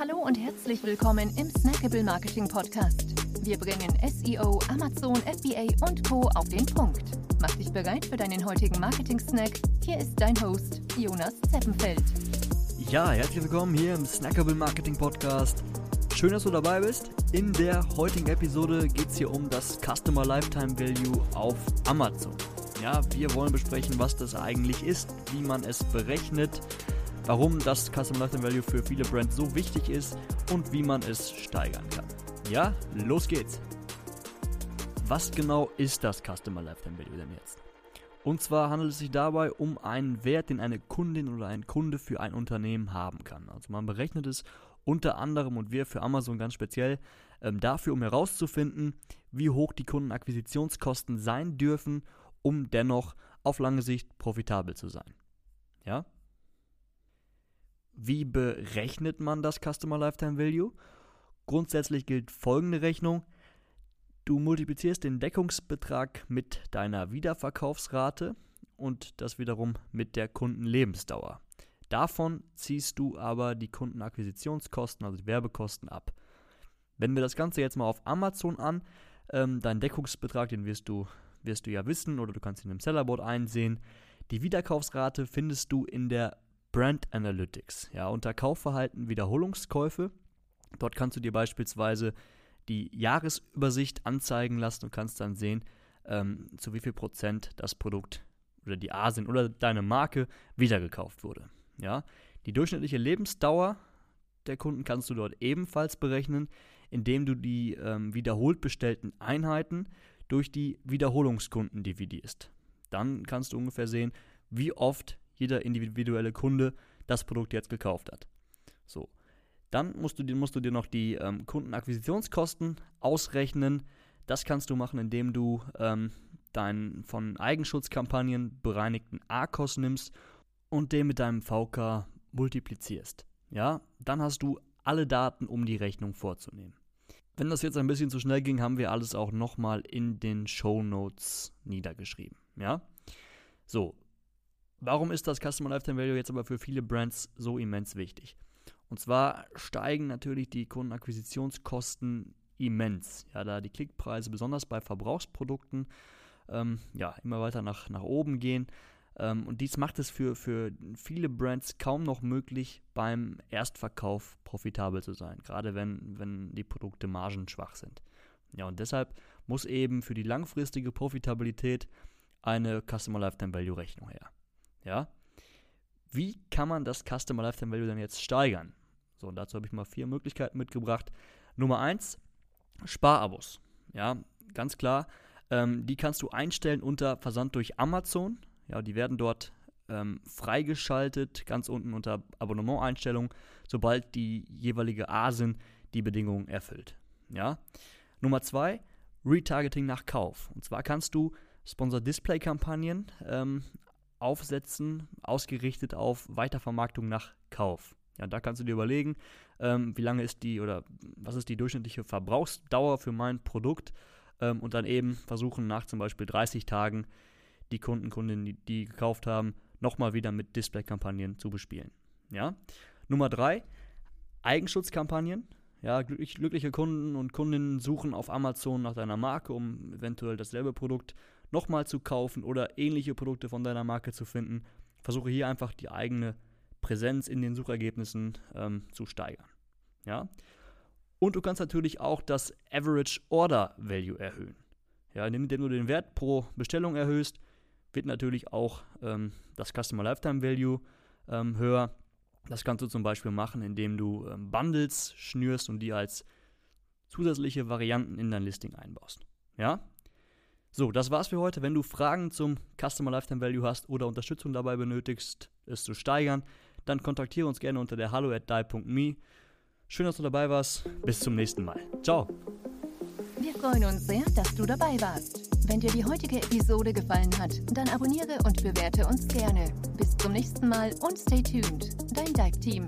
Hallo und herzlich willkommen im Snackable Marketing Podcast. Wir bringen SEO, Amazon, FBA und Co. auf den Punkt. Mach dich bereit für deinen heutigen Marketing-Snack. Hier ist dein Host, Jonas Zeppenfeld. Ja, herzlich willkommen hier im Snackable Marketing Podcast. Schön, dass du dabei bist. In der heutigen Episode geht es hier um das Customer Lifetime Value auf Amazon. Ja, wir wollen besprechen, was das eigentlich ist, wie man es berechnet, warum das Customer Lifetime Value für viele Brands so wichtig ist und wie man es steigern kann. Ja, los geht's. Was genau ist das Customer Lifetime Value denn jetzt? Und zwar handelt es sich dabei um einen Wert, den eine Kundin oder ein Kunde für ein Unternehmen haben kann. Also man berechnet es unter anderem und wir für Amazon ganz speziell ähm, dafür, um herauszufinden, wie hoch die Kundenakquisitionskosten sein dürfen, um dennoch auf lange Sicht profitabel zu sein. Ja? Wie berechnet man das Customer Lifetime Value? Grundsätzlich gilt folgende Rechnung. Du multiplizierst den Deckungsbetrag mit deiner Wiederverkaufsrate und das wiederum mit der Kundenlebensdauer. Davon ziehst du aber die Kundenakquisitionskosten, also die Werbekosten ab. Wenn wir das Ganze jetzt mal auf Amazon an, ähm, dein Deckungsbetrag, den wirst du, wirst du ja wissen oder du kannst ihn im Sellerboard einsehen. Die Wiederkaufsrate findest du in der Brand Analytics. Ja, unter Kaufverhalten Wiederholungskäufe. Dort kannst du dir beispielsweise die Jahresübersicht anzeigen lassen und kannst dann sehen, ähm, zu wie viel Prozent das Produkt oder die Asien oder deine Marke wiedergekauft wurde. Ja, die durchschnittliche Lebensdauer der Kunden kannst du dort ebenfalls berechnen, indem du die ähm, wiederholt bestellten Einheiten durch die Wiederholungskunden dividierst. Dann kannst du ungefähr sehen, wie oft jeder individuelle Kunde das Produkt jetzt gekauft hat. So. Dann musst du, musst du dir noch die ähm, Kundenakquisitionskosten ausrechnen. Das kannst du machen, indem du ähm, deinen von Eigenschutzkampagnen bereinigten ARKOS nimmst und den mit deinem VK multiplizierst. Ja, dann hast du alle Daten, um die Rechnung vorzunehmen. Wenn das jetzt ein bisschen zu schnell ging, haben wir alles auch nochmal in den Show Notes niedergeschrieben. Ja, so, Warum ist das Customer Lifetime Value jetzt aber für viele Brands so immens wichtig? Und zwar steigen natürlich die Kundenakquisitionskosten immens. Ja, da die Klickpreise besonders bei Verbrauchsprodukten ähm, ja, immer weiter nach, nach oben gehen. Ähm, und dies macht es für, für viele Brands kaum noch möglich, beim Erstverkauf profitabel zu sein, gerade wenn, wenn die Produkte margenschwach sind. Ja, und deshalb muss eben für die langfristige Profitabilität eine Customer Lifetime Value Rechnung her. Ja? Wie kann man das Customer Lifetime Value dann jetzt steigern? So, und dazu habe ich mal vier Möglichkeiten mitgebracht. Nummer eins, Sparabos. Ja, ganz klar. Ähm, die kannst du einstellen unter Versand durch Amazon. Ja, die werden dort ähm, freigeschaltet, ganz unten unter Abonnementeinstellungen, sobald die jeweilige ASIN die Bedingungen erfüllt. Ja. Nummer zwei, Retargeting nach Kauf. Und zwar kannst du Sponsor-Display-Kampagnen ähm, aufsetzen, ausgerichtet auf Weitervermarktung nach Kauf. Ja, da kannst du dir überlegen, ähm, wie lange ist die oder was ist die durchschnittliche Verbrauchsdauer für mein Produkt ähm, und dann eben versuchen nach zum Beispiel 30 Tagen die Kunden, Kundinnen, die, die gekauft haben, nochmal wieder mit Display-Kampagnen zu bespielen. Ja? Nummer drei, Eigenschutzkampagnen. Ja, glücklich, glückliche Kunden und Kundinnen suchen auf Amazon nach deiner Marke, um eventuell dasselbe Produkt nochmal zu kaufen oder ähnliche Produkte von deiner Marke zu finden. Versuche hier einfach die eigene Präsenz in den Suchergebnissen ähm, zu steigern. Ja? Und du kannst natürlich auch das Average Order Value erhöhen. Ja, indem du den Wert pro Bestellung erhöhst, wird natürlich auch ähm, das Customer Lifetime Value ähm, höher. Das kannst du zum Beispiel machen, indem du ähm, Bundles schnürst und die als zusätzliche Varianten in dein Listing einbaust. Ja? So, das war's für heute. Wenn du Fragen zum Customer Lifetime Value hast oder Unterstützung dabei benötigst, es zu steigern, dann kontaktiere uns gerne unter der hallo at die.me. Schön, dass du dabei warst. Bis zum nächsten Mal. Ciao. Wir freuen uns sehr, dass du dabei warst. Wenn dir die heutige Episode gefallen hat, dann abonniere und bewerte uns gerne. Bis zum nächsten Mal und stay tuned. Dein Dive Team.